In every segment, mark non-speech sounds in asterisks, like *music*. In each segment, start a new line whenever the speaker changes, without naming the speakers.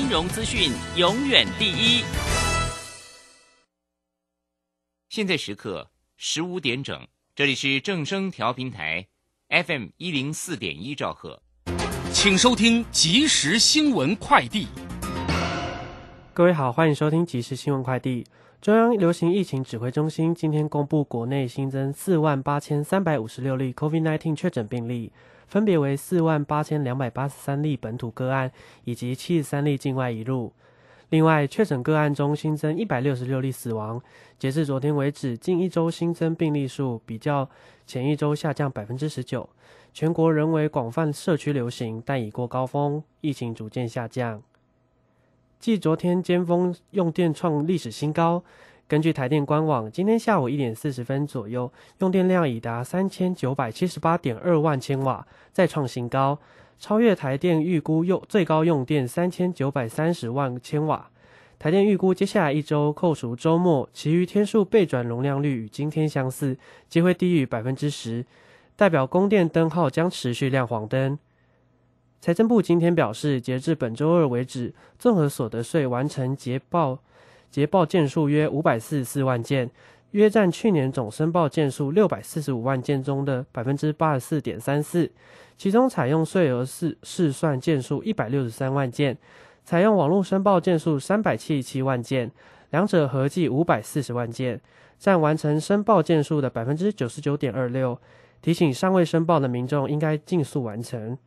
金融资讯永远第一。现在时刻十五点整，这里是正声调频台，FM 一零四点一兆赫，
请收听即时新闻快递。
各位好，欢迎收听即时新闻快递。中央流行疫情指挥中心今天公布，国内新增四万八千三百五十六例 COVID-19 确诊病例，分别为四万八千两百八十三例本土个案，以及七十三例境外移入。另外，确诊个案中新增一百六十六例死亡。截至昨天为止，近一周新增病例数比较前一周下降百分之十九。全国仍为广泛社区流行，但已过高峰，疫情逐渐下降。继昨天尖峰用电创历史新高，根据台电官网，今天下午一点四十分左右，用电量已达三千九百七十八点二万千瓦，再创新高，超越台电预估用最高用电三千九百三十万千瓦。台电预估接下来一周扣除周末，其余天数备转容量率与今天相似，即会低于百分之十，代表供电灯号将持续亮黄灯。财政部今天表示，截至本周二为止，综合所得税完成结报捷报件数约五百四十四万件，约占去年总申报件数六百四十五万件中的百分之八十四点三四。其中，采用税额试试算件数一百六十三万件，采用网络申报件数三百七十七万件，两者合计五百四十万件，占完成申报件数的百分之九十九点二六。提醒尚未申报的民众，应该尽速完成。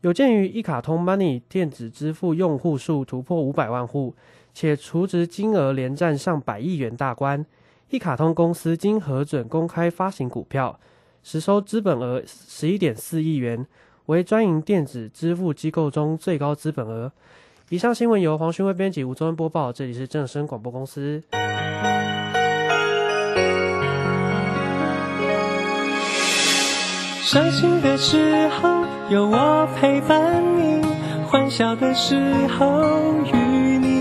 有鉴于一卡通 Money 电子支付用户数突破五百万户，且储值金额连占上百亿元大关，一卡通公司经核准公开发行股票，实收资本额十一点四亿元，为专营电子支付机构中最高资本额。以上新闻由黄勋威编辑，吴宗恩播报，这里是正声广播公司。
伤心的时候有我陪伴你，欢笑的时候与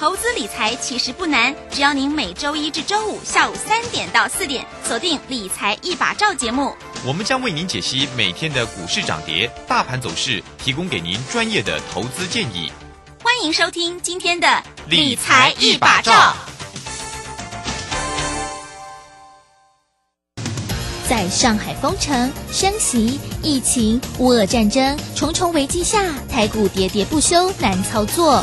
投资理财其实不难，只要您每周一至周五下午三点到四点锁定《理财一把照》节目，
我们将为您解析每天的股市涨跌、大盘走势，提供给您专业的投资建议。
欢迎收听今天的《
理财一把照》。
在上海封城、升息、疫情、乌俄战争重重危机下，台股喋喋不休，难操作。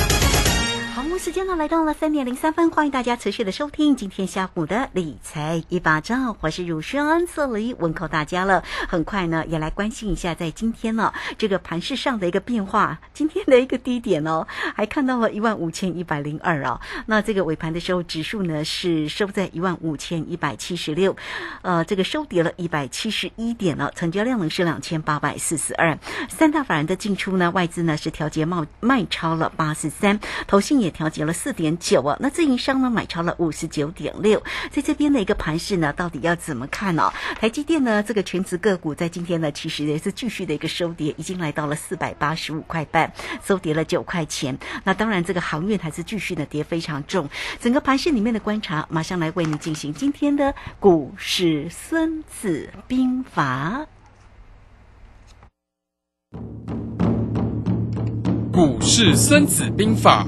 时间呢来到了三点零三分，欢迎大家持续的收听今天下午的理财一把照，我是乳轩这里问候大家了。很快呢，也来关心一下在今天呢这个盘市上的一个变化。今天的一个低点哦，*laughs* 还看到了一万五千一百零二哦。那这个尾盘的时候，指数呢是收在一万五千一百七十六，呃，这个收跌了一百七十一点了，成交量呢是两千八百四十二。三大法人的进出呢，外资呢是调节卖卖超了八十三，投信也。调节了四点九啊，那自营商呢买超了五十九点六，在这边的一个盘势呢，到底要怎么看呢？台积电呢，这个全职个股在今天呢，其实也是继续的一个收跌，已经来到了四百八十五块半，收跌了九块钱。那当然，这个航运还是继续的跌非常重。整个盘势里面的观察，马上来为您进行今天的股市孙子兵法。
股市孙子兵法。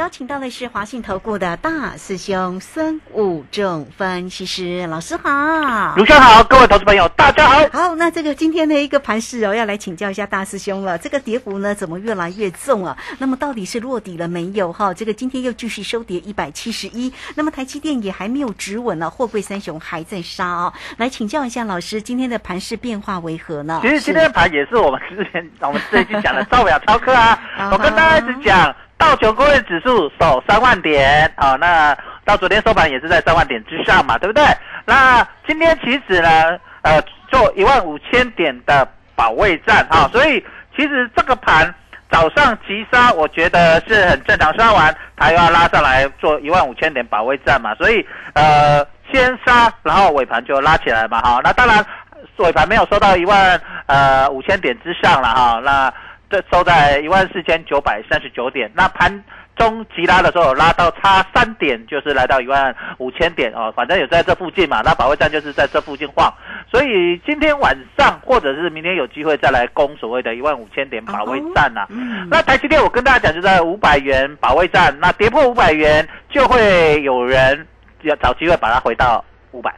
邀请到的是华信投顾的大师兄孙武仲分析师老师好。
卢兄好，各位投资朋友大家好。
好，那这个今天的一个盘势哦，要来请教一下大师兄了。这个跌幅呢，怎么越来越重啊？那么到底是落底了没有？哈，这个今天又继续收跌一百七十一。那么台积电也还没有止稳呢，货柜三雄还在杀哦。来请教一下老师，今天的盘势变化为何呢？
其实今天的盘也是我们之前我们最近讲的造表超课 *laughs* 啊。我跟大家一直讲，道琼工业指数守三万点啊，那到昨天收盘也是在三万点之上嘛，对不对？那今天其实呢，呃，做一万五千点的保卫战啊，所以其实这个盘早上急杀，我觉得是很正常，杀完它又要拉上来做一万五千点保卫战嘛，所以呃，先杀，然后尾盘就拉起来嘛，哈，那当然尾盘没有收到一万呃五千点之上了哈，那。这收在一万四千九百三十九点，那盘中急拉的时候拉到差三点，就是来到一万五千点哦，反正也在这附近嘛。那保卫战就是在这附近晃，所以今天晚上或者是明天有机会再来攻所谓的一万五千点保卫战呐。那台积电我跟大家讲就在五百元保卫战，那跌破五百元就会有人要找机会把它回到五百。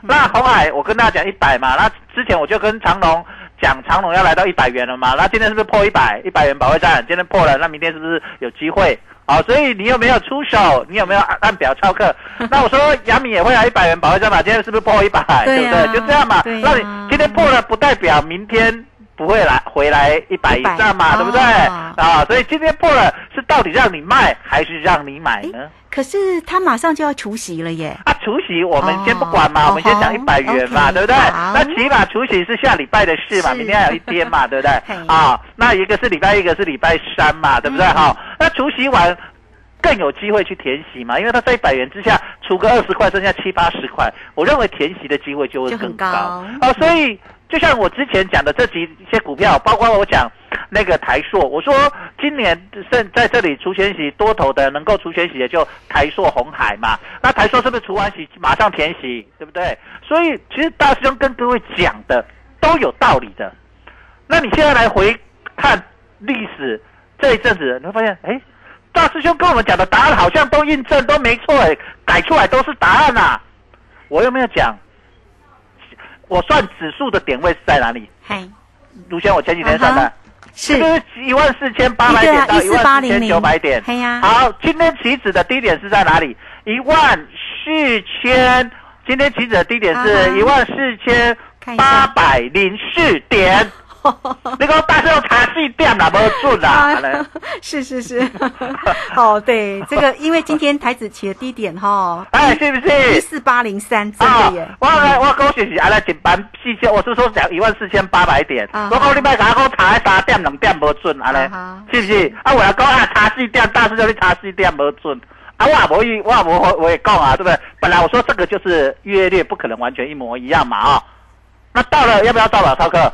那红海我跟大家讲一百嘛，那之前我就跟长隆。讲长龙要来到一百元了嘛？那今天是不是破一百？一百元保卫战今天破了，那明天是不是有机会？好，所以你有没有出手？你有没有按表操课？*laughs* 那我说杨敏也会来一百元保卫战嘛？今天是不是破一百？对不对？就这样嘛。那你今天破了，不代表明天不会来回来一百以上嘛？对不对？啊，所以今天破了，是到底让你卖还是让你买呢？
可是他马上就要除夕了耶！
啊，除夕我们先不管嘛，我们先讲一百元嘛，对不对？那起码除夕是下礼拜的事嘛，明天还有一天嘛，对不对？啊，那一个是礼拜一，个是礼拜三嘛，对不对？哈，那除夕完更有机会去填息嘛，因为他在一百元之下除个二十块，剩下七八十块，我认为填息的机会就会更高。哦，所以就像我之前讲的这几一些股票，包括我讲。那个台硕，我说今年剩在这里除权息多头的，能够除权息的就台硕、红海嘛。那台硕是不是除完息马上填息，对不对？所以其实大师兄跟各位讲的都有道理的。那你现在来回看历史这一阵子，你会发现，哎，大师兄跟我们讲的答案好像都印证都没错，改出来都是答案呐。我有没有讲？我算指数的点位是在哪里？
嗨，
卢轩，我前几天算的。是一万四千八百点到一万四千九百点。好，今天起止的低点是在哪里？一万四千。今天起止的低点是一万四千八百零四点。*laughs* 你讲大要查四点啦，无准啊？*laughs*
是是是，哦 *laughs* 对，这个因为今天台子起的低点哈，
哎是不是
一四八零三？真的耶！
我来我跟我学习，阿来减班四千，我是说讲一万四千八百点。我讲你别讲我查三点两点无准，阿来是不是？啊我要讲啊查四点，大师叫你查四点无准。啊我也无意，我也无我也讲啊，对不对？本来我说这个就是约略不可能完全一模一样嘛啊。那到了要不要到了，超哥？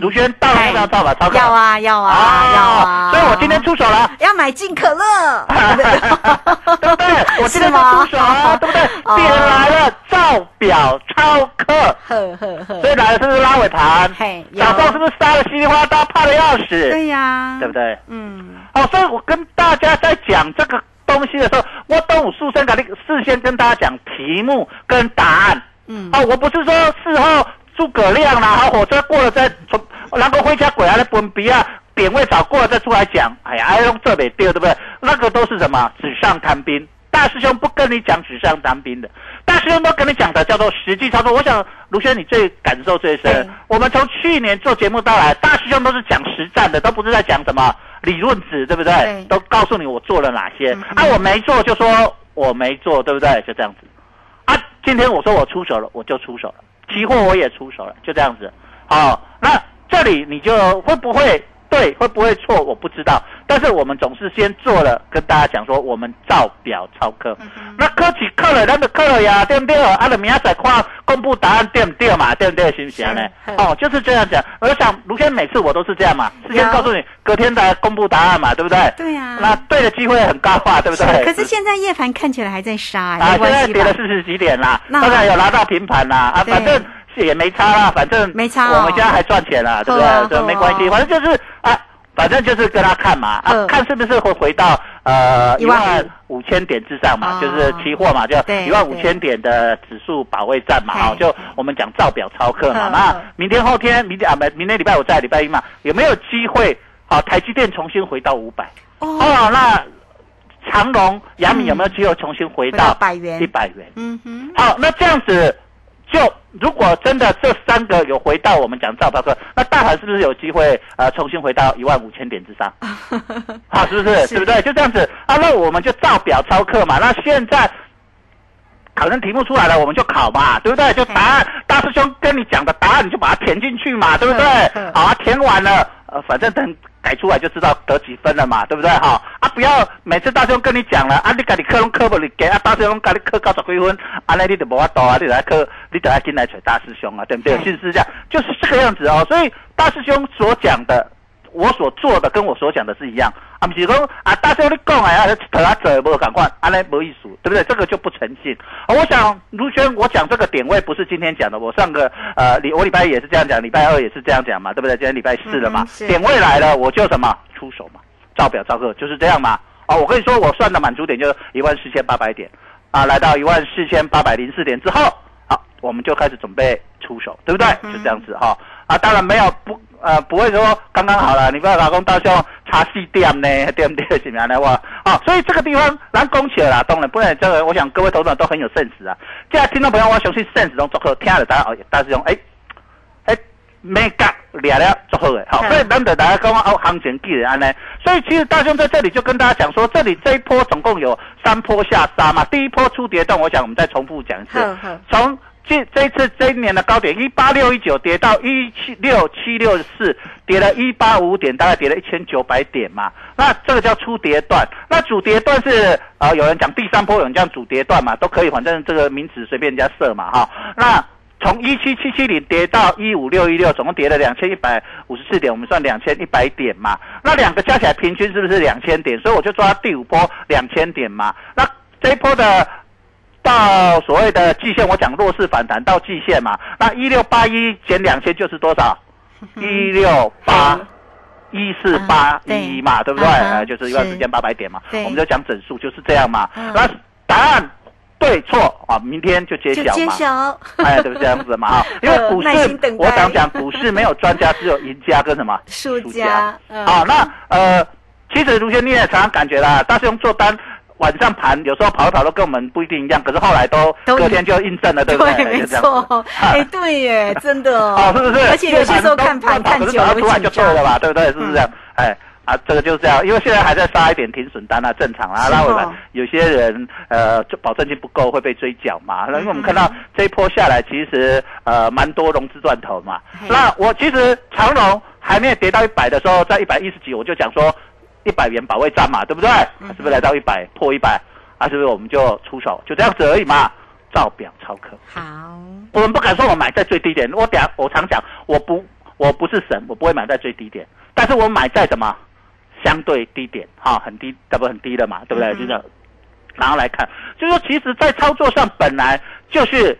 卢轩到了要到了？超哥
要啊要啊要啊！
所以我今天出手了，
要买进可乐，*laughs*
对不对？我今天就出手了，对不对？点来了，照表超客，呵呵呵。所以来了是不是拉尾盘？嘿，早上是不是杀的稀里哗啦，怕的要死？
对呀，
对不对？嗯。哦，所以我跟大家在讲这个东西的时候，我都有事先跟你事先跟大家讲题目跟答案。嗯。哦，我不是说事后。诸葛亮啦，好火车过了再从，然后回家鬼来分别啊，点位找过了再出来讲，哎呀，用这没丢对不对？那个都是什么纸上谈兵？大师兄不跟你讲纸上谈兵的，大师兄都跟你讲的叫做实际操作。我想卢轩你最感受最深。我们从去年做节目到来，大师兄都是讲实战的，都不是在讲什么理论纸，对不对？都告诉你我做了哪些，啊，我没做就说我没做，对不对？就这样子。啊，今天我说我出手了，我就出手了。期货我也出手了，就这样子。好，那这里你就会不会对，会不会错，我不知道。但是我们总是先做了，跟大家讲说，我们照表操课。那科技课了，咱就课了呀，对不对？啊，明仔再看公布答案对不对嘛？对不对？行不行呢？哦，就是这样讲。我想卢先每次我都是这样嘛，事先告诉你，隔天再公布答案嘛，对不对？
对呀。
那对的机会很高啊，对不对？
可是现在夜盘看起来还在杀
啊，现在跌了四十几点啦，当然有拿到平盘啦，啊，反正也没差啦，反正
没差，
我们现在还赚钱啦，对不对？这没关系，反正就是啊。反正就是跟他看嘛，啊，看是不是会回到呃一万五千点之上嘛，
哦
就是期货嘛，就一万五千点的指数保卫战嘛，
嗨
哦，就我们讲照表操课嘛。
嗯
那
嗯
明天后天，明天啊，明明天礼拜五在礼拜一嘛，有没有机会？好，台积电重新回到五百？
哦，
哦，那长隆、亚米有没有机会重新回
回到
到
百元
一百元？
嗯哼，
好，那这样子，就如果真的这三个有回到我们讲照表课，那大盘是不是有机会呃重新回到一万五千点之上？好，*laughs* 是不是？
是
对不对？就这样子啊，那我们就照表操课嘛。那现在考生题目出来了，我们就考嘛，对不对？就答案，*laughs* 大师兄跟你讲的答案，你就把它填进去嘛，对不对？*laughs* 好啊，填完了，反正等改出来就知道得几分了嘛，对不对？哈啊，不要每次大师兄跟你讲了啊，你家己课拢课不你给啊，大师兄改你课九十几分，啊，那你就无法度啊，你来克，你等下进来找大师兄啊，对不对？
对
是不是这样？就是这个样子哦。所以大师兄所讲的。我所做的跟我所讲的是一样，啊，不是说啊，大师兄你讲哎啊，头啊走无赶快，安尼无意思，对不对？这个就不诚信。啊，我想卢轩，我讲这个点位不是今天讲的，我上个呃礼我礼拜一也是这样讲，礼拜二也是这样讲嘛，对不对？今天礼拜四了嘛，
嗯
点位来了，我就什么出手嘛，照表照课就是这样嘛。哦，我跟你说，我算的满足点就是一万四千八百点，啊，来到一万四千八百零四点之后，好，我们就开始准备出手，对不对？
嗯
就这样子哈。啊，当然没有不呃不会说刚刚好了，你不要老公到时候差四点呢，对不对？是不是呢？哇，啊，所以这个地方咱讲起来啦，当然不然这个，我想各位投资者都很有 sense 啊。这样听众朋友，我相信 sense 中做好，听了大家哦，大师兄，哎哎，没干俩了做好的，好，
嗯
所以咱们大家讲哦，行情既然安呢，所以其实大兄在这里就跟大家讲说，这里这一波总共有三波下杀嘛，第一波出跌段，我想我们再重复讲一次从这这一次这一年的高点一八六一九跌到一七六七六四，跌了一八五点，大概跌了一千九百点嘛。那这个叫初跌段，那主跌段是呃有人讲第三波，有人讲主跌段嘛，都可以，反正这个名词随便人家设嘛哈。那从一七七七零跌到一五六一六，总共跌了两千一百五十四点，我们算两千一百点嘛。那两个加起来平均是不是两千点？所以我就抓第五波两千点嘛。那这一波的到所谓的季线，我讲弱势反弹到季线嘛。那一六八一减两千就是多少？一六八一四八一嘛，对不对？就是一万四千八百点嘛。我们就讲整数就是这样嘛。
嗯
那答案对错啊，明天就揭
就
晓嘛。
揭晓，
哎，对不对？这样子嘛哈，*laughs* 因为股市，我想讲股市没有专家，只有赢家跟什么
输家，嗯
啊，那呃，其实卢先你也常常感觉啦，大师兄做单。晚上盘有时候跑一跑都跟我们不一定一样，可是后来都
都
隔天就印证了，对不对？
没错，*laughs* 哎，对耶，真的哦
哦，，*laughs* 是不是？
而且有些时候看盘看久了会
可是出来就
紧张
对了吧？对不对？是不是这样？哎。啊，这个就是这样，因为现在还在杀一点停损单啊，正常啊。那我们有些人呃，就保证金不够会被追缴嘛。那因为我们看到这一波下来，其实呃蛮多融资断头嘛。那我其实长隆还没有跌到一百的时候，在一百一十几，我就讲说一百元保卫战嘛，对不对？
嗯
是不是来到一百破一百？啊，是不是我们就出手，就这样子而已嘛？照表超课。
好，
我们不敢说我买在最低点，我等下我常讲，我不我不是神，我不会买在最低点，但是我买在什么相对低点，哈、很低，这不很低的嘛，对不对？就是，然后来看，就是说，其实，在操作上本来就是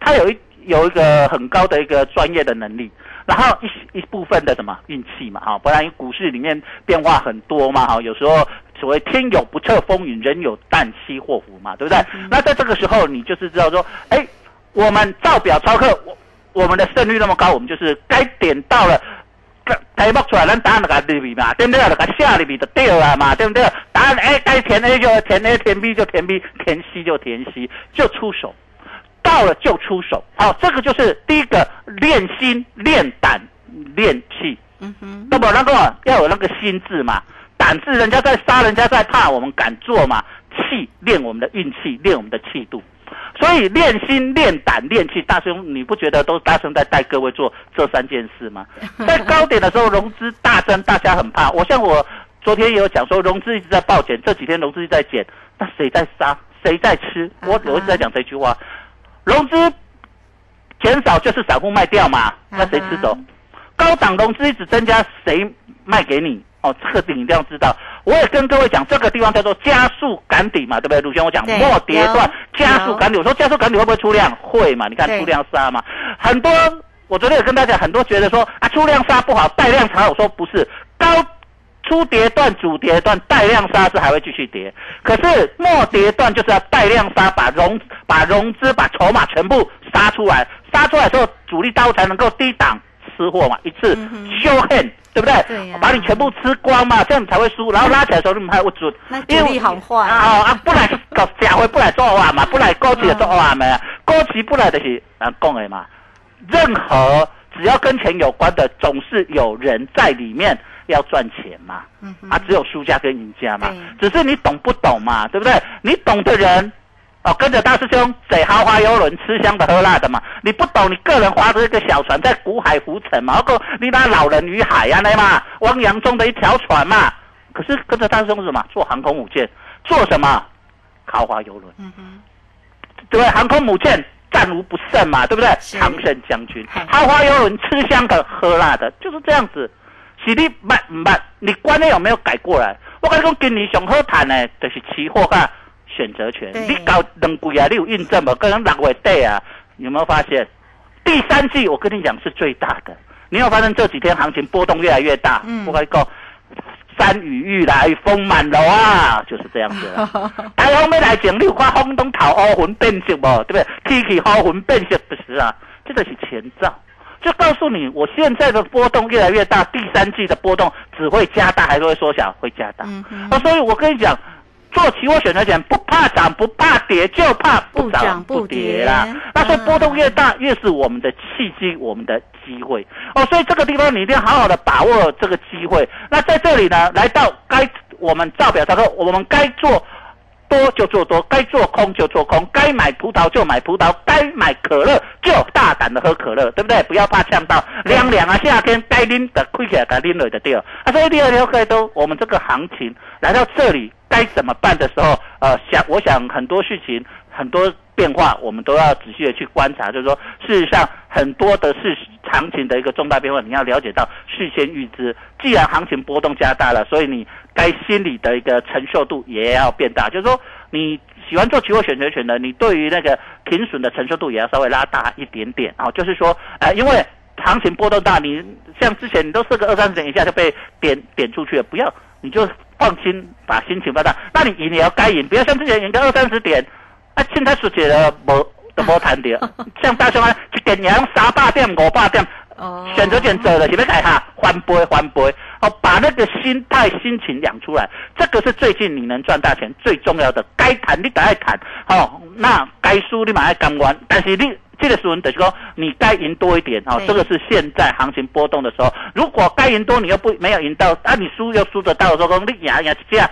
它有一有一个很高的一个专业的能力，然后一一部分的什么运气嘛，哈，不然股市里面变化很多嘛，哈，有时候所谓天有不测风云，人有旦夕祸福嘛，对不对？那在这个时候，你就是知道说，哎，我们照表操课，我我们的胜率那么高，我们就是该点到了。台报出来，咱答案就给入去嘛，对不对？就给写入去就对了嘛，对不对？答案 A 该填 A 就填 A，填 B 就填 B，填 C 就填 C，就出手。到了就出手，好、这个就是第一个练心、练胆、练气。
嗯哼，
那么那个要有那个心智嘛，胆是人家在杀，人家在怕，我们敢做嘛。气练我们的运气，练我们的气度。所以练心、练胆、练气，大兄，你不觉得都是大兄在带各位做这三件事吗？*laughs* 在高点的时候融资大增，大家很怕。我像我昨天也有讲说，融资一直在暴减，这几天融资一直在减，那谁在杀？谁在吃？我我一直在讲这句话，融资减少就是散户卖掉嘛，那谁吃走？高档融资一直增加，谁卖给你？哦，这个你一定要知道。我也跟各位讲，这个地方叫做加速赶底嘛，对不对？鲁轩，我讲
对
末跌段加速赶底，我说加速赶底会不会出量？会嘛？你看出量杀嘛，很多我昨天也跟大家讲，很多觉得说啊出量杀不好，带量长好，我说不是高初跌段、主跌段带量杀是还会继续跌，可是末跌段就是要带量杀，把融把融资、把筹码全部杀出来，杀出来之后，主力刀才能够低档吃货嘛，一次修恨。对不对？
对呀
把你全部吃光嘛，这样你才会输。然后拉起来的时候，你们还不准。
那主力好坏
啊啊！不来搞假会不来做话嘛，不来高级的做话嘛，高级不来的是啊讲的嘛。任何只要跟钱有关的，总是有人在里面要赚钱嘛。啊，只有输家跟赢家嘛。只是你懂不懂嘛，对不对？你懂的人。哦，跟着大师兄在豪华游轮吃香的喝辣的嘛，你不懂，你个人划着一个小船在古海浮沉嘛，你拿老人与海啊那嘛，汪洋中的一条船嘛。可是跟着大师兄是什么？做航空母舰，做什么？豪华游轮。嗯哼，对？航空母舰战无不胜嘛，对不对？常胜将军，豪华游轮吃香的喝辣的，就是这样子。是你慢慢，你观念有没有改过来？我跟你讲，今年上好谈的，就是期货哈。选择权，你搞两季啊，你有印证吗？跟人六月底啊，有没有发现？第三季我跟你讲是最大的，你有发现这几天行情波动越来越大？嗯，我跟你讲，山雨欲来风满楼啊，就是这样子。*laughs* 台风没来前，你有看风东头乌云变色不？对不对？天气乌云变色不是啊，这个是前兆，就告诉你，我现在的波动越来越大，第三季的波动只会加大还是会缩小？会加大。嗯啊，所以我跟你讲。做期货选择权不怕涨不怕跌，就怕不涨不跌啦。那所以波动越大，越是我们的契机，我们的机会哦。所以这个地方你一定要好好的把握这个机会。那在这里呢，来到该我们照表操课，我们该做多就做多，该做空就做空，该买葡萄就买葡萄，该买可乐就大胆的喝可乐，对不对？不要怕呛到凉凉啊，夏天该拎的亏起来该拎了的掉。啊，所以第二条可以都我们这个行情来到这里。该怎么办的时候，呃，想我想很多事情很多变化，我们都要仔细的去观察。就是说，事实上很多的是行情的一个重大变化，你要了解到事先预知。既然行情波动加大了，所以你该心理的一个承受度也要变大。就是说，你喜欢做期货选择权的，你对于那个停损的承受度也要稍微拉大一点点啊。就是说，呃，因为行情波动大，你像之前你都设个二三十点一下就被点点出去了，不要你就。放心，把心情放大。那你赢也要该赢，不要像之前赢个二三十点，啊，现在输起了无都无谈掉。*laughs* 像大雄啊，一点赢三百点、五百点，选择权走了，是不改哈？翻杯翻杯，哦，把那个心态、心情养出来，这个是最近你能赚大钱最重要的。该谈你得爱谈，哦，那该输你马爱甘愿，但是你。这个时候，等于说你该赢多一点哈，这个是现在行情波动的时候。如果该赢多，你又不没有赢到，啊，你输又输得到的时候，你赢赢一下。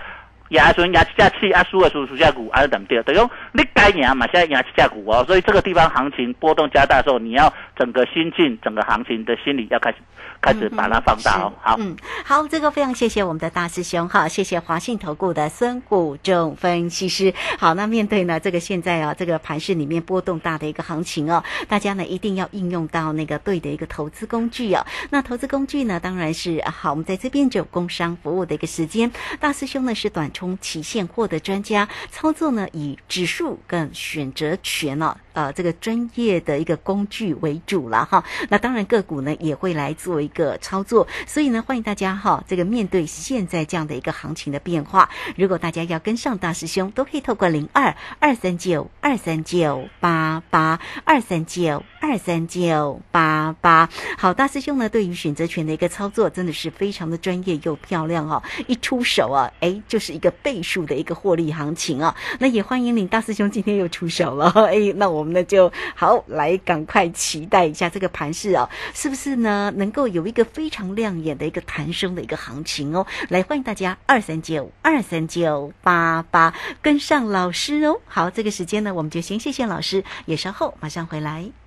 赢的时候赢一下气，啊输的时候输下股，还是怎么的？等于你该赢嘛，现在赢一下股哦。所以这个地方行情波动加大的时候，你要整个心境、整个行情的心理要开始。开始把它放大哦，好，嗯，
好，这个非常谢谢我们的大师兄哈，谢谢华信投顾的孙谷仲分析师。好，那面对呢这个现在啊这个盘市里面波动大的一个行情哦，大家呢一定要应用到那个对的一个投资工具哦。那投资工具呢，当然是好，我们在这边只有工商服务的一个时间。大师兄呢是短冲期现货的专家，操作呢以指数跟选择权哦，呃这个专业的一个工具为主了哈。那当然个股呢也会来做。一个操作，所以呢，欢迎大家哈，这个面对现在这样的一个行情的变化，如果大家要跟上大师兄，都可以透过零二二三九二三九八八二三九二三九八八。好，大师兄呢，对于选择权的一个操作，真的是非常的专业又漂亮哦，一出手啊，哎，就是一个倍数的一个获利行情啊。那也欢迎你，大师兄今天又出手了，*laughs* 哎，那我们呢就好来赶快期待一下这个盘势啊，是不是呢能够。有一个非常亮眼的一个弹升的一个行情哦，来欢迎大家二三九二三九八八跟上老师哦。好，这个时间呢，我们就先谢谢老师，也稍后马上回来。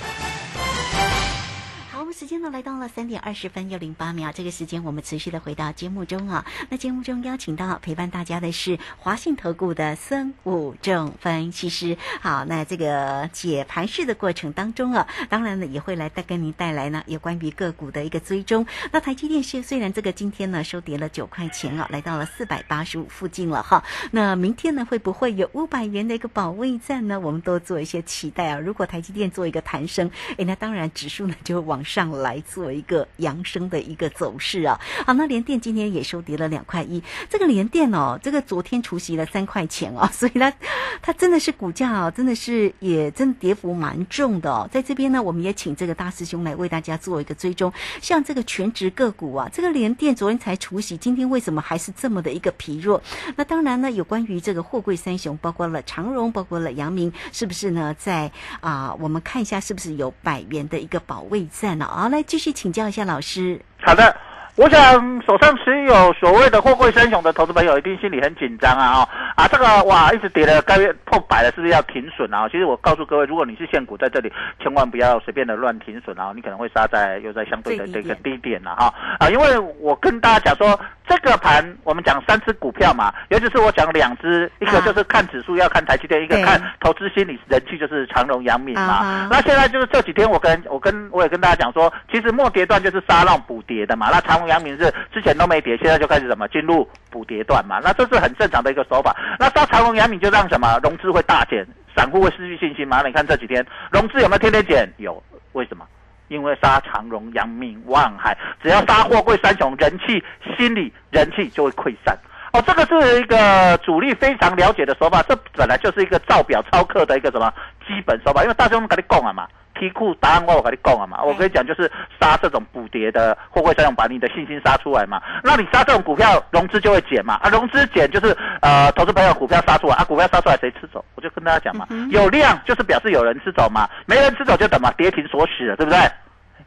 时间呢来到了三点二十分又零八秒，这个时间我们持续的回到节目中啊。那节目中邀请到陪伴大家的是华信投顾的孙武正分析师。好，那这个解盘式的过程当中啊，当然呢也会来带跟您带来呢有关于个股的一个追踪。那台积电是虽然这个今天呢收跌了九块钱啊，来到了四百八十五附近了哈。那明天呢会不会有五百元的一个保卫战呢？我们都做一些期待啊。如果台积电做一个弹升，哎，那当然指数呢就往上来做一个扬升的一个走势啊。好，那联电今天也收跌了两块一，这个联电哦，这个昨天除息了三块钱哦，*laughs* 所以它它真的是股价哦，真的是也真的跌幅蛮重的哦。在这边呢，我们也请这个大师兄来为大家做一个追踪。像这个全职个股啊，这个联电昨天才除息，今天为什么还是这么的一个疲弱？那当然呢，有关于这个货柜三雄，包括了长荣，包括了阳明，是不是呢？在啊，我们看一下是不是有百元的一个保卫战呢？好，来继续请教一下老师。
好的，我想手上持有所谓的货柜三雄的投资朋友，一定心里很紧张啊！哦啊，这个哇，一直跌了，该破百了，是不是要停损啊？其实我告诉各位，如果你是现股在这里，千万不要随便的乱停损啊！你可能会杀在又在相对的这个低点了哈啊！因为我跟大家讲说，这个盘我们讲三只股票嘛，尤其是我讲两只，一个就是看指数要看台积电，一个看投资心理人气就是长荣、阳明嘛。那现在就是这几天，我跟我跟我也跟大家讲说，其实末跌段就是杀浪补跌的嘛。那长荣、阳明是之前都没跌，现在就开始什么进入补跌段嘛。那这是很正常的一个手法。那杀长荣、阳明就让什么融资会大减，散户会失去信心嘛？你看这几天融资有没有天天减？有，为什么？因为杀长荣、阳明、万海，只要杀货柜三雄，人气、心理人气就会溃散。哦，这个是一个主力非常了解的手法，这本来就是一个造表抄课的一个什么基本手法。因为大兄跟你讲了嘛，题库答案我我跟你讲啊嘛，我跟你讲就是杀这种补跌的货柜三雄，把你的信心杀出来嘛。那你杀这种股票，融资就会减嘛。啊，融资减就是呃，投资朋友股票杀出来啊，股票杀出来谁吃走？我就跟大家讲嘛，有量就是表示有人吃走嘛，没人吃走就等嘛，跌停锁死了，对不对？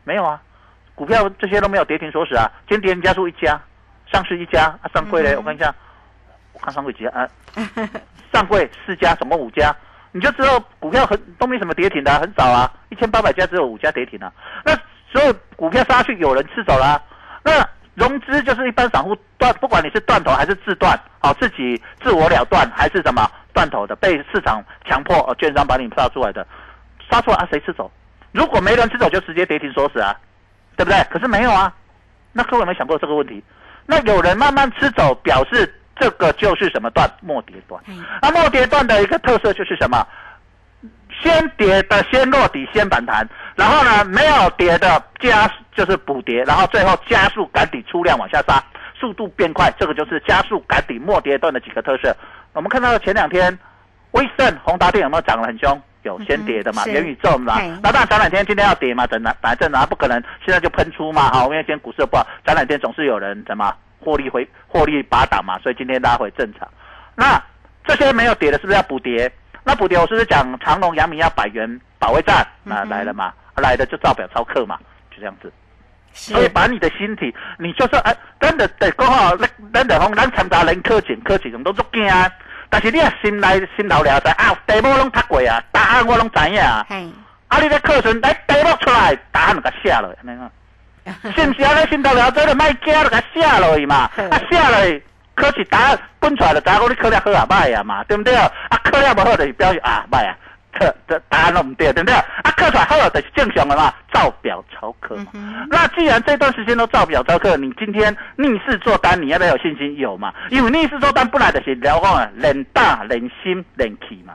没有啊，股票这些都没有跌停锁死啊，今天跌停加速一家。上市一家啊，上柜嘞，我看一下，我看上柜几家啊？上柜四家，总共五家，你就知道股票很都没什么跌停的，很少啊，一千八百家只有五家跌停啊。那所有股票杀去，有人吃走了，那融资就是一般散户断，不管你是断头还是自断，好自己自我了断还是什么断头的，被市场强迫券商把你杀出来的，杀出来啊，谁吃走？如果没人吃走，就直接跌停锁死啊，对不对？可是没有啊，那各位有没有想过这个问题？那有人慢慢吃走，表示这个就是什么段？末跌段。那末跌段的一个特色就是什么？先跌的先落底，先反弹，然后呢没有跌的加就是补跌，然后最后加速赶底出量往下杀，速度变快，这个就是加速赶底末跌段的几个特色。我们看到前两天威盛、宏达电有没有涨得很凶？有先跌的嘛？元宇宙嘛？那当然前两天今天要跌嘛？等哪反正哪不可能现在就喷出嘛？好，因为今天股市不好，前两天总是有人怎么获利回获利拔档嘛，所以今天拉回正常。那这些没有跌的，是不是要补跌？那补跌我是不是讲长隆、阳明要百元保卫战？那来了嘛？来的就照表操课嘛，就这样子。所以把你的心体，你就说哎，真的得讲好，咱咱得讲，咱参加人科检科检，人都足惊。但是你啊心内心头了知啊，题目拢读过啊，答案我拢知影啊。啊，你的课程来题目出来，答案就甲写落，安尼啊。*laughs* 是不是啊？你心头了做就莫惊，就甲写落去嘛。啊，写落去，考试答案滚出来就知讲你考了好啊歹啊嘛，对不对？啊，考了不好就是表示啊歹啊。这这答案都唔对，对不对？啊，考出来好就是正常的嘛，照表抄课嘛。那既然这段时间都照表抄课，你今天逆势做单，你要不要有信心？有嘛？因为逆势做单不来的是聊讲啊，人大、人心、人气嘛。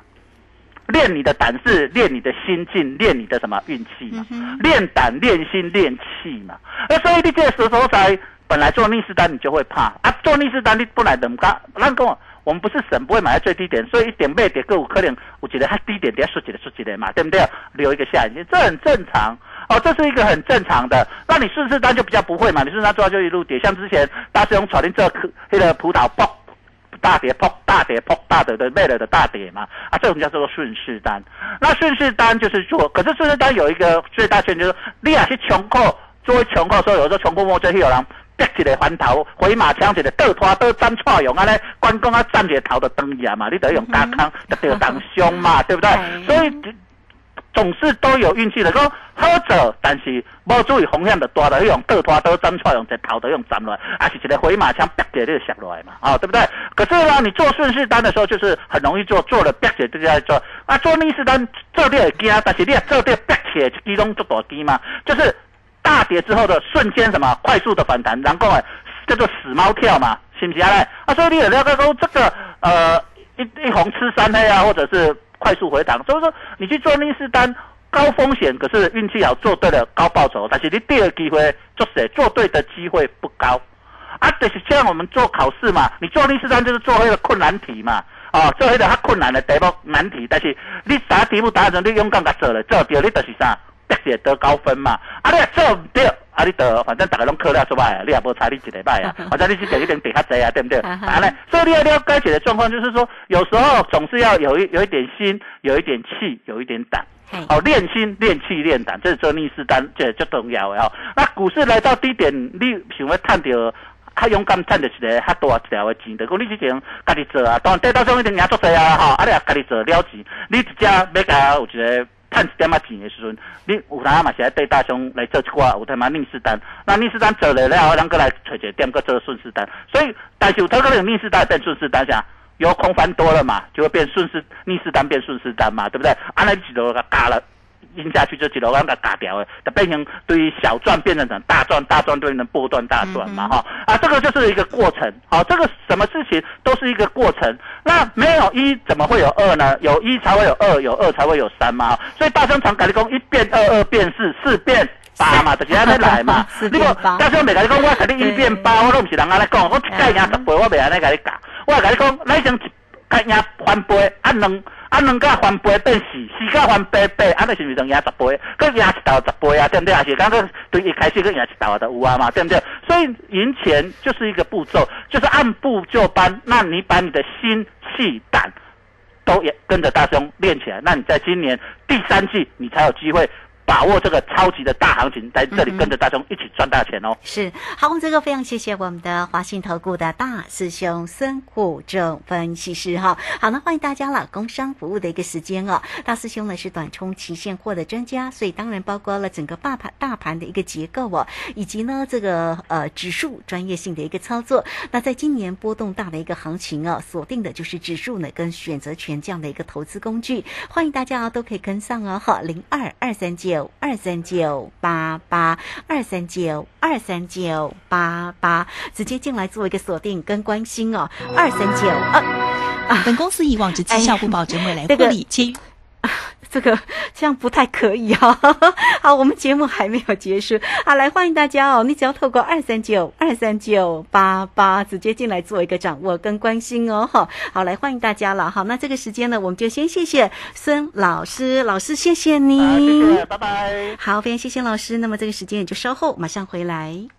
练你的胆识，练你的心境，练你的什么运气嘛？练胆、练心、练气嘛。而所以你这时候才本来做逆势单，你就会怕啊。做逆势单你不来怎么干？那跟我。我们不是神，不会买在最低点，所以一点背跌个股可能我觉得它低点跌数几的数几的嘛，对不对？留一个下影线，这很正常哦，这是一个很正常的。那你顺势单就比较不会嘛，你顺势单做就一路跌，像之前大师兄炒进这颗那个葡萄爆大跌破大跌破大的的卖了的大跌嘛，啊，这种叫做顺势单。那顺势单就是做，可是顺势单有一个最大缺点就是你也是穷客，作为穷客，所以有时候穷客摸这些有人。逼一个翻头，回马枪一个倒拖倒斩错用，安尼关公啊斩一个头就登去啊嘛，你得用 *laughs* 加康，得得当凶嘛，对不 *laughs* 对？所以总是都有运气的。说喝者，但是无注意风险就大了，用倒拖倒斩出来，用一头都用斩落来，还是一个回马枪，啪一下就下落来嘛，啊、对不对？可是呢，你做顺势单的时候，就是很容易做，做了啪一下就在做。啊，做逆势单做你会惊，但是你也做对啪起来，机动就大机嘛，就是大跌之后的瞬间什么快速的反弹，然后哎叫做死猫跳嘛，是不是啊？啊，所以你也了解说这个呃一一红吃三黑啊，或者是快速回档，所以说你去做逆势单。高风险，可是运气好，做对了高报酬，但是你第二机会做谁做对的机会不高啊？就是像我们做考试嘛，你做历史上就是做那个困难题嘛，哦，做那个较困难的题目难题，但是你答题目答成，你勇敢甲做了，做对你就是啥，必须得高分嘛。啊，你若做唔对，啊，你得反正大家拢考了出来，你也无差你一礼拜啊，*laughs* 或者你去第一定比较济啊，对不对？*laughs* 啊嘞，所以你要了解解的状况就是说，有时候总是要有一有一点心，有一点气，有一点胆。哦，练心、练气、练胆，这是做逆势单，这最重要的哦。那股市来到低点，你想要赚到，较勇敢赚到一个较大一条的钱，就讲你之前家己做啊，当然跌到上一定赢足济啊，吼，啊你也家己做了钱，你一只要甲有一个赚一点仔钱的时阵，你有当嘛是来对大兄来做一寡有他妈逆势单，那逆势单做了了后，咱过来找一个点，搁做顺势单，所以但是有头可能逆势单变顺势单啥？由空翻多了嘛，就会变顺势逆势单变顺势单嘛，对不对？啊，那几楼给嘎了，阴下去就几楼给它嘎掉了，就变成对于小赚变成成大赚，大赚变成波段大赚嘛，哈、啊，这个就是一个过程，好、这个什么事情都是一个过程。那没有一怎么会有二呢？有一才会有二，有二才会有三嘛，所以大声常改立功一变二，二变四，四变。八嘛，就是安尼来嘛。*laughs*
四
你无，
变八
大声袂甲你讲，我甲你一变八，我都毋是人安尼讲，我一届赢十倍，我袂安尼甲你教。我会甲你讲，咱先一甲赢翻倍，啊两啊两甲翻倍变四，四甲翻倍八，安尼是毋是能赢十倍？佮赢一道十倍啊，对不对？还是刚刚对一开始佮赢一道的有啊嘛，对不对？所以赢钱就是一个步骤，就是按部就班。那你把你的心气胆都也跟着大兄练起来，那你在今年第三季你才有机会。把握这个超级的大行情，在这里跟着大兄一起赚大钱哦。
是，好，我们这个非常谢谢我们的华信投顾的大师兄孙虎正分析师哈。好，那欢迎大家了，工商服务的一个时间哦。大师兄呢是短冲期现货的专家，所以当然包括了整个大盘大盘的一个结构哦，以及呢这个呃指数专业性的一个操作。那在今年波动大的一个行情哦，锁定的就是指数呢跟选择权这样的一个投资工具，欢迎大家啊都可以跟上哦哈，零二二三九。二三九八八二三九二三九八八，直接进来做一个锁定跟关心哦。二三九啊，
本公司以往之绩效不保证未来
这个
获利，且 *laughs*
这个这样不太可以啊。*laughs* 好，我们节目还没有结束，好，来欢迎大家哦。你只要透过二三九二三九八八直接进来做一个掌握跟关心哦。哈，好，来欢迎大家了。好，那这个时间呢，我们就先谢谢孙老师，老师谢谢你，
好，谢谢，拜拜。
好，非常谢谢老师。那么这个时间也就稍后马上回来。